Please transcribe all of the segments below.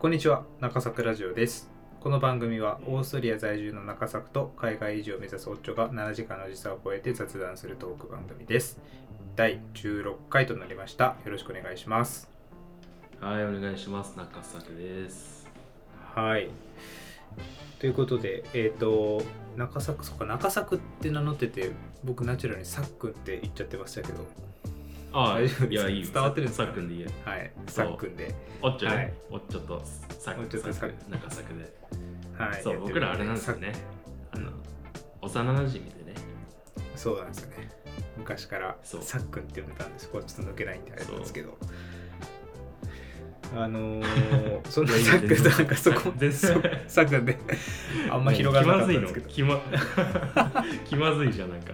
こんにちは中作ラジオです。この番組はオーストリア在住の中作と海外移住を目指すオッチョが7時間の時差を超えて雑談するトーク番組です。第16回となりました。よろしくお願いします。はい、お願いします。中作です。はい。ということでえっ、と中作そっか中作って名乗ってて僕ナチュラルにさっくんって言っちゃってましたけどあ大丈夫です。いや、いいよ。伝わってるんですか？さっくんでいいよ。はい。さっくんで。おっちょね。はい。おっちょとさおっちょとさっく中作で。はい。そう、僕らあれなんですよね。あの、幼馴染でね。そうなんですよね。昔からさっくんって呼んでたんです。これちょっと抜けないんであれなんですけど。あのー、そんなさっくんなんかそこさっくんであんま広がらなかったんですけど。気まずいの。気ま気まずいじゃん、なんか。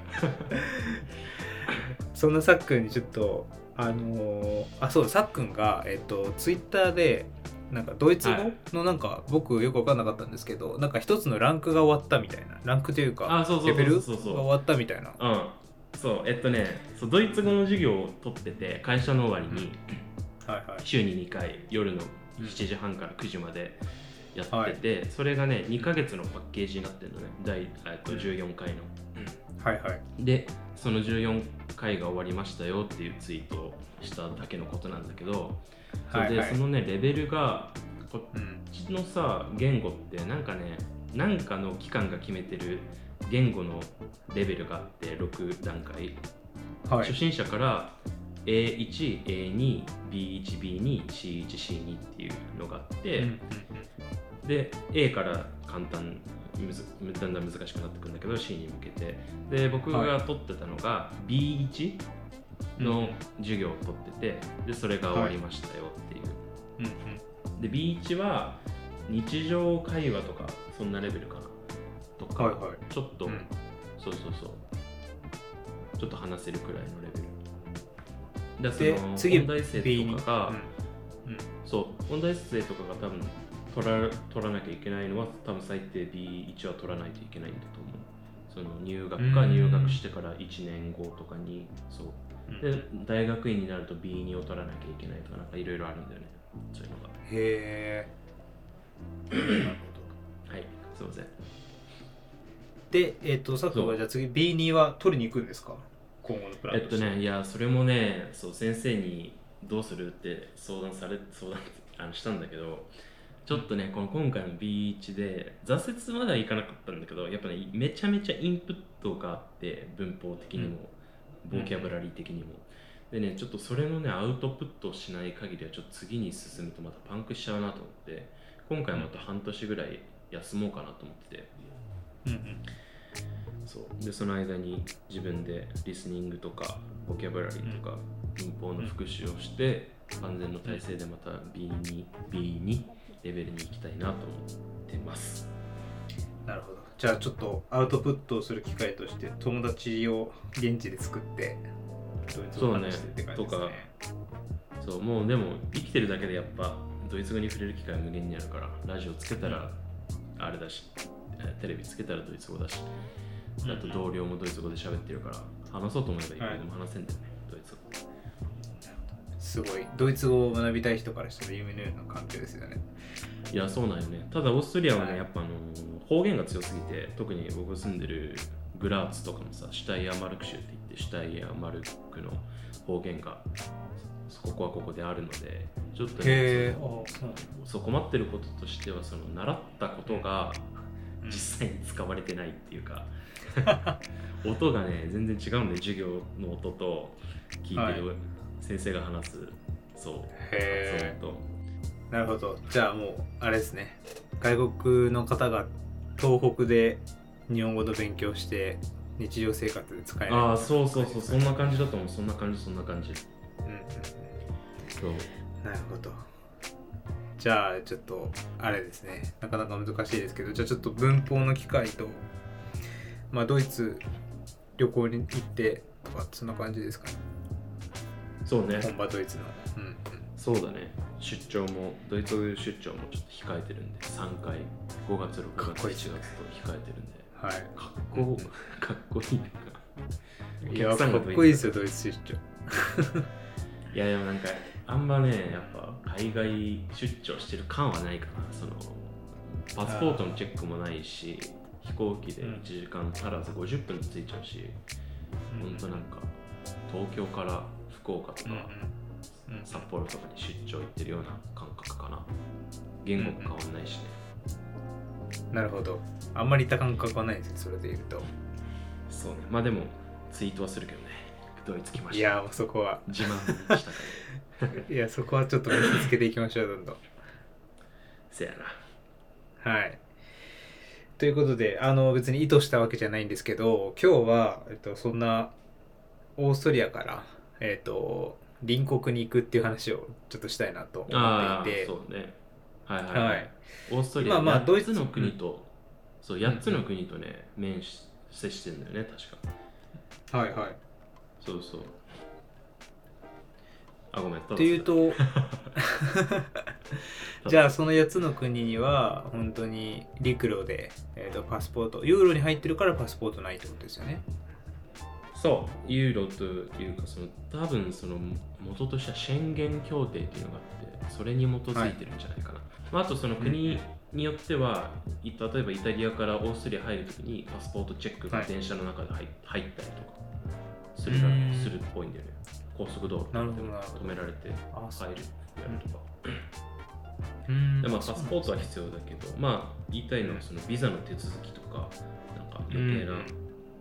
そんなさっくんにちょっとあのーあそうさっくんがえっとツイッターでなんかドイツ語のなんか、僕よく分かんなかったんですけどなんか一つのランクが終わったみたいな。ランクというかレベルが終わったみたいな。うん。そう、えっとね、そうドイツ語の授業を取ってて、会社の終わりにはいはい。週に2回、夜の7時半から9時までやってて、それがね、2ヶ月のパッケージになってるのね、第えっと14回の。はいはい。でその14回が終わりましたよっていうツイートをしただけのことなんだけど、それではいはい。そのねレベルがこっうん。ちのさ言語ってなんかねなんかの機関が決めてる言語のレベルがあって6段階、はい。初心者から A1、A2、B1、B2、C1、C2 っていうのがあって、うんうん。で A から簡単むずだんだん難しくなってくるんだけど C に向けて。で僕が取ってたのが B1 の授業を取っててでそれが終わりましたよっていう、うんうん。で B1 は日常会話とかそんなレベルかなとか、はいはい。ちょっと、うん。そうそうそう。ちょっと話せるくらいのレベル。だで次その音大生とかが、うん。うん。そう音大生とかが多分取ら取らなきゃいけないのは多分最低 B1 は取らないといけないんだと思う。その入学かうん入学してから1年後とかにそう。うん。で大学院になると B2 を取らなきゃいけないとかなんかいろいろあるんだよね。そういうのが。へえなるほどはい。すいません。でえっ、とさっくんはじゃあ次 B2 は取りに行くんですか？今後のプランとして。えっとねいやそれもねそう先生にどうするって相談され相談あのしたんだけどちょっとねこの今回の B1 で挫折まではいかなかったんだけどやっぱねめちゃめちゃインプットがあって文法的にも、ボキャブラリー的にも。でねちょっとそれのねアウトプットをしない限りはちょっと次に進むとまたパンクしちゃうなと思って今回また半年ぐらい休もうかなと思ってて。うんうんそう。でその間に自分でリスニングとかボキャブラリーとか文法の復習をして万全の体制でまた B2, B2 レベルに行きたいなと思ってます。なるほど。じゃあちょっとアウトプットをする機会として友達を現地で作ってドイツ語を話してって感じですね。そうね。そうもうでも生きてるだけでやっぱドイツ語に触れる機会は無限にあるからラジオつけたらあれだしえーテレビつけたらドイツ語だしうんあと同僚もドイツ語で喋ってるから話そうと思えばいくらでも話せんだよね、ドイツ語すごいドイツ語を学びたい人からしたら夢のような環境ですよね。いやそうなんよね。ただオーストリアはね、はい。やっぱあの方言が強すぎて特に僕住んでるグラーツとかもさシュタイヤーマルク州って言ってシュタイヤーマルクの方言がここはここであるのでちょっとねそう困ってることとしてはその習ったことがうん。実際に使われてないっていうか 音がね全然違うんで授業の音と聞いてる先生が話す、そう。へえ発音となるほど。じゃあもうあれですね。外国の方が東北で日本語の勉強して日常生活で使えないああそうそうそう。そんなな感じだと思う。そんな感じそんな感じ。うんうんうん。そう。なるほど。じゃあちょっとあれですね。なかなか難しいですけどじゃあちょっと文法の機会とまあドイツ旅行に行ってとかそんな感じですかねそうね。本場ドイツの。うんうん。そうだね。出張もドイツ出張もちょっと控えてるんで3回。5月6月7かっこいい月と控えてるんで。はい。かっこかっこいいないやかっこいいですよドイツ出張。いやでもなんかあんまねやっぱ海外出張してる感はないかな。そのパスポートのチェックもないし飛行機で1時間足らず50分で着いちゃうし、ほんとなんか東京から福岡とか、うんうん。札幌とかに出張行ってるような感覚かな。言語も変わんないしね、なるほど。あんまりいった感覚はないですねそれで言うと。そうね。まあでもツイートはするけどね。ドイツ来まいした。やもうそこは。自慢したから。いやそこはちょっと見せつけていきましょうどんどん。せやな。はい。ということであの別に意図したわけじゃないんですけど今日は、えっと、そんなオーストリアからえっと隣国に行くっていう話をちょっとしたいなと思っていて。そうね。はいはい、はい。はい。オーストリア、まあまあドイ8ツつの国と、そう8つの国とね、面し接してるんだよね確か。はいはい。そうそう。あごめんっていうと じゃあその8つの国には本当に陸路で、えー、とパスポートユーロに入ってるからパスポートないってことですよねそうユーロというかその多分その元としては宣言協定っていうのがあってそれに基づいてるんじゃないかな、まあ、あとその国によっては、い例えばイタリアからオーストリア入るときにパスポートチェックがはい電車の中で入入ったりとかするするっぽいんだよね。高速道路なるほどなるほど止められて入るやるとか、うん。でまあ、パスポートは必要だけど、まあ、言いたいのはそのビザの手続きとか、なんか余計な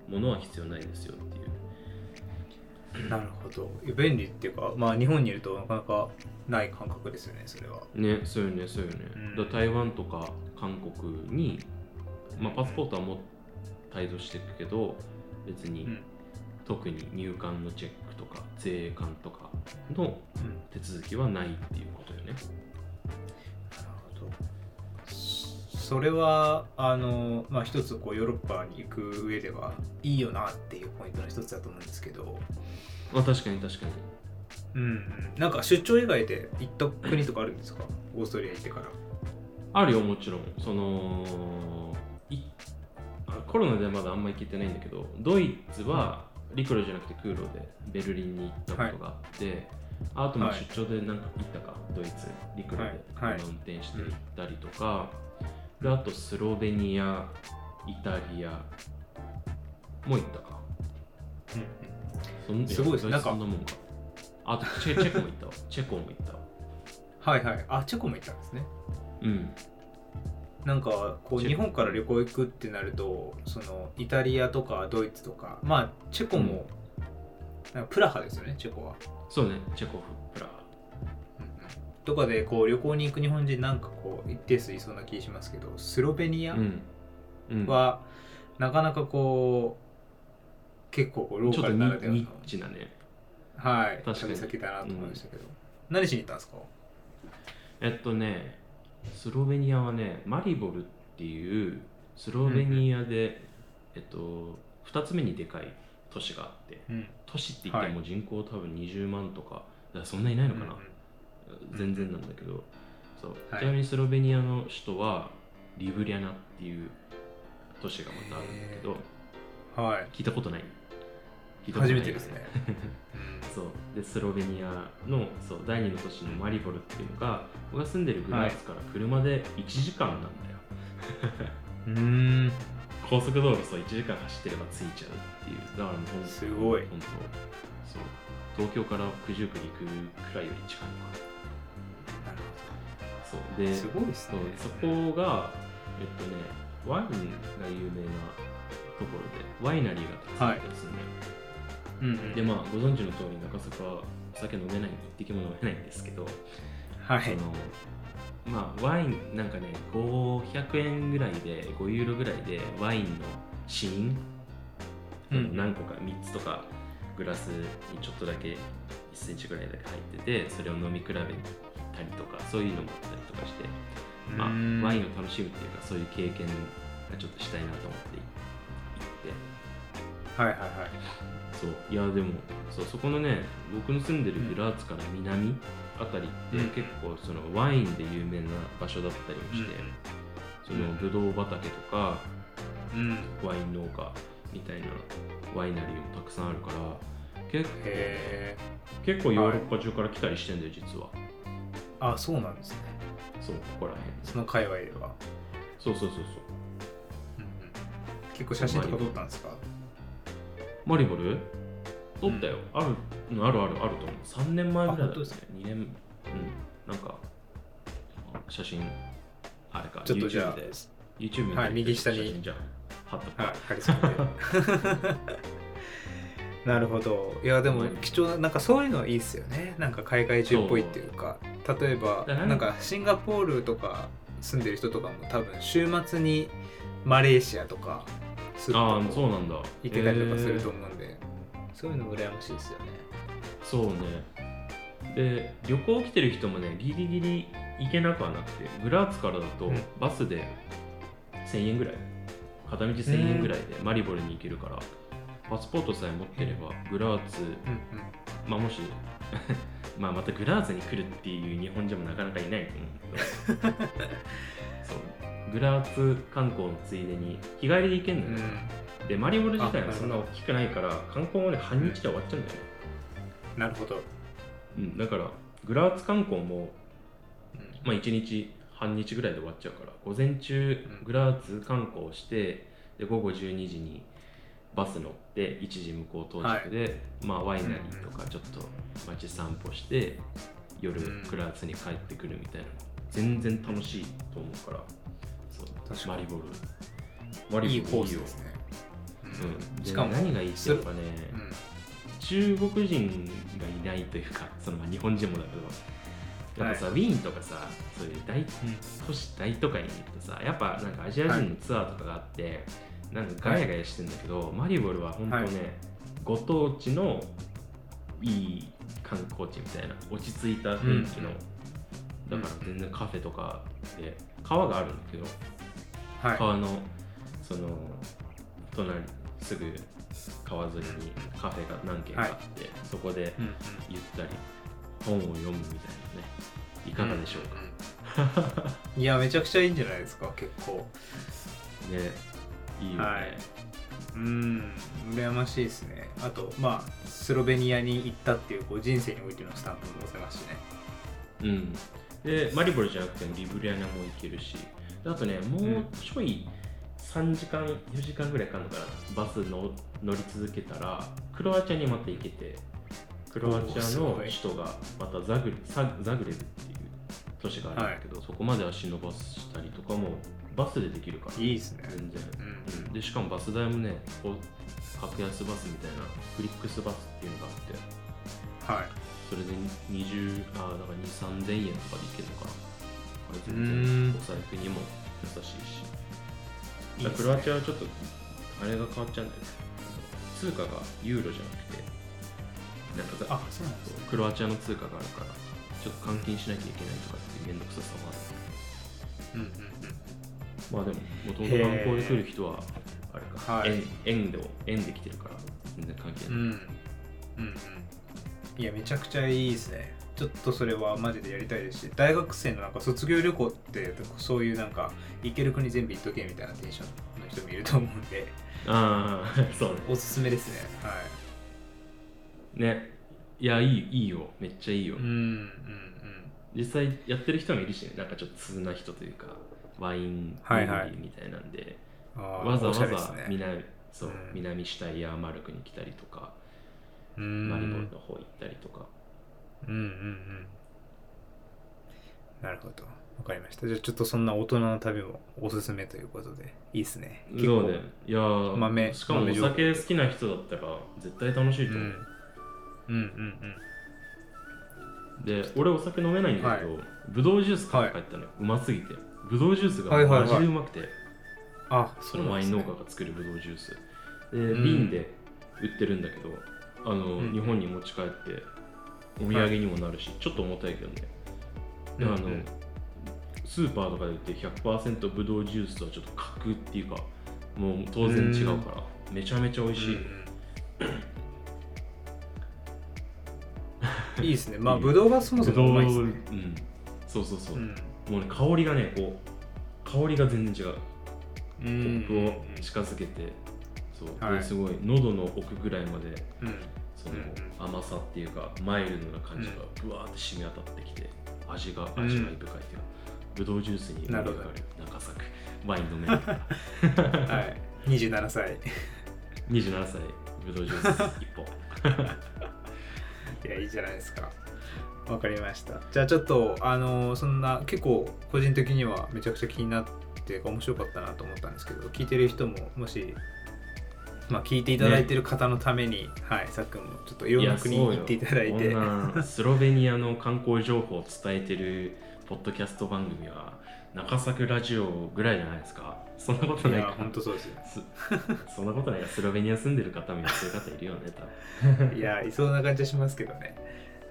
ものは必要ないですよっていう。なるほど。便利っていうかまあ日本にいるとなかなかない感覚ですよねそれは。ね、そうよね、そうよね。うん。だから台湾とか韓国に、まあ、パスポートはもう帯同していくけど、別にうん。特に入管のチェックとか税関とかのうん。手続きはないっていうことよね。なるそれはあのまあ一つこうヨーロッパに行く上ではいいよなっていうポイントの一つだと思うんですけど。まあ確かに確かに。うんうん。なんか出張以外で行った国とかあるんですか？オーストリア行ってから。あるよ、もちろん。そのコロナでまだあんま行けてないんだけど、ドイツは陸路じゃなくて空路でベルリンに行ったことがあって、あともはい。出張でなんか行ったか、ドイツ、陸路で運転して行ったりとか、であとスロベニア、イタリアも行ったか。そんすごいですねやなんかそんなもんか。あとチェチェコも行ったわ。チェコも行ったわ。はいはいあチェコも行ったんですねうん。なんかこう日本から旅行行くってなるとそのイタリアとかドイツとかまあチェコも、なんかプラハですよねチェコは、そうね、チェコフ、プラハ。とかでこう旅行に行く日本人なんかこう一定数いそうな気しますけどスロベニアうん。うん。はなかなかこう結構こうローカちょっとニルならではの。ニッチなね。はい。確かに。旅先だなと思いましたけど、何しに行ったんですか？えっとね、スロベニアはね、マリボルっていうスロベニアで、えっと、2つ目にでかい都市があって、うん。都市って言っても人口多分20万とか、だからそんなにいないのかな、全然なんだけど、そう。はい。ちなみにスロベニアの首都はリブリャナっていう都市がまたあるんだけど、はい。聞いたことない。聞いたことない初めてですね、そう。でスロベニアのそう第二の都市のマリボルっていうのが僕が住んでるグラーツから車で1時間なんだよ、うん、うん高速道路そう1時間走ってれば着いちゃうっていう。だからもうすごい。本当そう。東京から九十九に行くくらいより近いのかなそう。でほどすごいですそうねそこがえっとねワインが有名なところでワイナリーがたくさんあったりするんだよ、うんうん。でまあご存知の通り中坂はお酒飲めない一滴も飲めないんですけどはい。そのまあワインなんかね500円ぐらいで5ユーロぐらいでワインの試飲、うん何個か3つとかグラスにちょっとだけ1センチぐらいだけ入っててそれを飲み比べたりとかそういうのもあったりとかして、まあ、うんワインを楽しむっていうかそういう経験がちょっとしたいなと思って行って。はいはいはい。そう。いやでもそうそこのね僕の住んでるグラーツから南あたりってうん。結構そのワインで有名な場所だったりもして、そのブドウ畑とかうん。ワイン農家みたいなワイナリーもたくさんあるから結へえ結構ヨーロッパ中から来たりしてんだよ実はあそうなんですね。そうここら辺。その界隈では、そうそうそうそう。うん。うん、結構写真とか撮ったんですか？マリボル？撮ったよ、あるうんあるあるあると思う。3年前ぐらいだったね。あ本当ですか？2年うん。なんか写真あれかちょっとじゃあ YouTube で。YouTube にはい右下に写真じゃん。貼っとくはい貼り付けて。なるほど。いやでも貴重ななんかそういうのはいいですよね。なんか海外中っぽいっていうか例えばなんかシンガポールとか住んでる人とかも多分週末にマレーシアとかするあそうなんだ。行けたりとかすると思うんで、そういうの羨ましいですよね。そうね。で旅行来てる人もねギリギリ行けなくはなくてグラーツからだとうん。バスで1000円ぐらい。片道1000円ぐらいでマリボルに行けるからパスポートさえ持ってればグラーツうんうん。まあもし まあまたグラーツに来るっていう日本人もなかなかいないと思うけどそう。グラーツ観光のついでに日帰りで行けんのよ、でマリボル自体はそんな大きくないから観光もね半日で終わっちゃうんだよ。ね、なるほど、うん、だからグラーツ観光もうん。まあ、1日半日ぐらいで終わっちゃうから午前中うん。グラーツ観光してで午後12時にバス乗って1時向こう到着で、まあ、ワイナリーとかちょっと街散歩して夜うんグラーツに帰ってくるみたいな。全然楽しいと思うから。そう。確かに。マリボル。マリボルいいコースよですね、うん、しかもで何がいいってやっぱね、うん。中国人がいないというかそのまあ日本人もだけどやっぱさ、ウィーンとかさそういう大都市大都会に行くとさやっぱなんかアジア人のツアーとかがあって、なんかガヤガヤしてんだけど、マリボルは本当ね、はい。ご当地のいい観光地みたいな落ち着いた雰囲気の、うん。だから全然カフェとかで川があるんだけど、はい。川のその隣すぐ川沿いにカフェが何軒かあって、そこでゆったり本を読むみたいなねいかがでしょうか、うんうん。いやめちゃくちゃいいんじゃないですか結構。ねいいよね、はい。うん羨ましいですね。あとまあスロベニアに行ったっていうこう人生においてのスタンプも載せますしね。うん、でマリボルじゃなくてもリブリアナも行けるし。であとねもうちょい3時間4時間ぐらいかかるのかな。バスの乗り続けたらクロアチアにまた行けてクロアチアの首都がまたザグレザザグレブっていう都市があるんだけど、そこまで足伸ばしたりとかもバスでできるから。いいですね。全然、うんうんでしかもバス代もねこう格安バスみたいなフリックスバスっていうのがあって。はい。それで20あだから2 3 0 0 0円とかでいけるのかな。これ全う然ん。お財布にも優しいし。ね。クロアチアはちょっとあれが変わっちゃうんだよね。通貨がユーロじゃなくて。なんかあそうなんですね。クロアチアの通貨があるからちょっと換金しなきゃいけないとかっていう面倒くささもある。うんうんうん。まあでももともと観光で来る人ははい。円円で円で来てるから全然関係ない、うん。うんうん。いやめちゃくちゃいいですね。ちょっとそれはマジでやりたいですし大学生のなんか卒業旅行ってそういうなんか行ける国全部行っとけみたいなテンションの人もいると思うんで。ああ そうね。おすすめですね。はね。いやいいいいよ。めっちゃいいよ、いうんうん。実際やってる人もいるしね。なんかちょっと通な人というかワインみたいなんで、うんあーわざわざね。南,、そううん。南下イヤーマルクに来たりとか、うん。マリボルの方行ったりとか。うんうんうん。なるほど。わかりました。じゃあちょっとそんな大人の旅もおすすめということでいいですね。結構そうね。いやー豆しかもお酒好きな人だったら絶対楽しいと思う、うん。うんうんで俺お酒飲めないんだけど、ぶどうジュース買って帰ったのよ、うますぎて。ぶどうジュースがはいはいはい。マジでうまくて、あそのワイン農家がが作るぶどうジュース。で、ん。瓶で売ってるんだけどあの、うん。日本に持ち帰ってお土産にもなるし、ちょっと重たいけどね。であの、うん。うんスーパーとかで売ってる100%ぶどうジュースとはちょっと格っていうかもう当然違うから、めちゃめちゃ美味しい、いいですね。まあぶどうがそもそもうまいですね。うん。そうそうそう、うん。もうね香りがねこう香りが全然違ううコん。ップを近づけてそう、はい。ですごい喉の奥ぐらいまでうん。そそのうん。甘さっていうかマイルドな感じがぶわーって染み渡ってきて味が味わい深いっていうか、ぶどうジュースになる中作ワイン飲め。るはい。27歳。27歳ぶどうジュース1本。いやいいじゃないですか。わかりました。じゃあちょっとあのそんな結構個人的にはめちゃくちゃ気になって面白かったなと思ったんですけど聞いてる人ももしまあ聞いていただいてる方のために、はいさっくんもちょっといろんな国に行っていただいて。スロベニアの観光情報を伝えてるポッドキャスト番組は中作ラジオぐらいじゃないですか。そんなこといないか。や本当そうですよ。す そんなことないか。スロベニア住んでる方もやってる方いるよね多分。いやいそうな感じはしますけどね。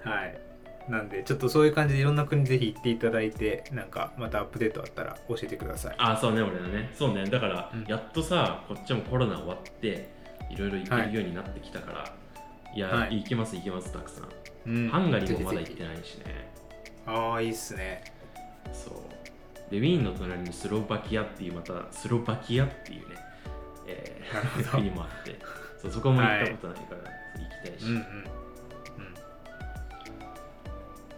はいなんでちょっとそういう感じでいろんな国ぜひ行っていただいてなんかまたアップデートあったら教えてください。あそうね俺はね。そうね。だから、うん。やっとさこっちもコロナ終わっていろいろ行けるようになってきたから、い、や、はい。行きます行きますたくさん、うん。ハンガリーもまだ行ってないしね。ひああいいっすね。そう。でウィーンの隣にスロバキアっていうまたスロバキアっていうね、えー、国もあってそうそこも行ったことないから行きたいし、うんうんうん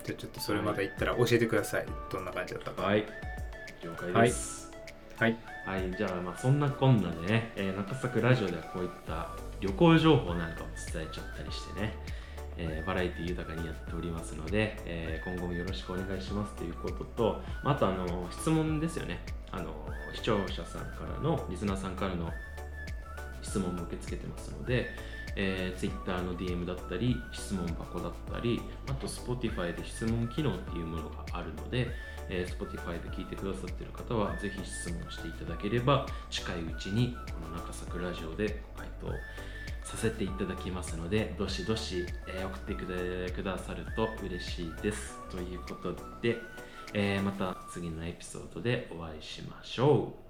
じゃあちょっとそれまた行ったら教えてください。どんな感じだったか。はい。了解です。はい。はい、じゃあまあそんなこんなでね、えー中作ラジオではこういった旅行情報なんかを伝えちゃったりしてね、えーバラエティ豊かにやっておりますので、えー今後もよろしくお願いしますということと、まああとあの質問ですよね。あの視聴者さんからのリスナーさんからの質問も受け付けてますので、えー、Twitter の DM だったり質問箱だったりあと Spotify で質問機能っていうものがあるので、えー Spotify で聞いてくださっている方はぜひ質問していただければ近いうちにこの中作ラジオでご回答させていただきますのでどしどし、えー送ってくだくださると嬉しいです。ということで、えーまた次のエピソードでお会いしましょう。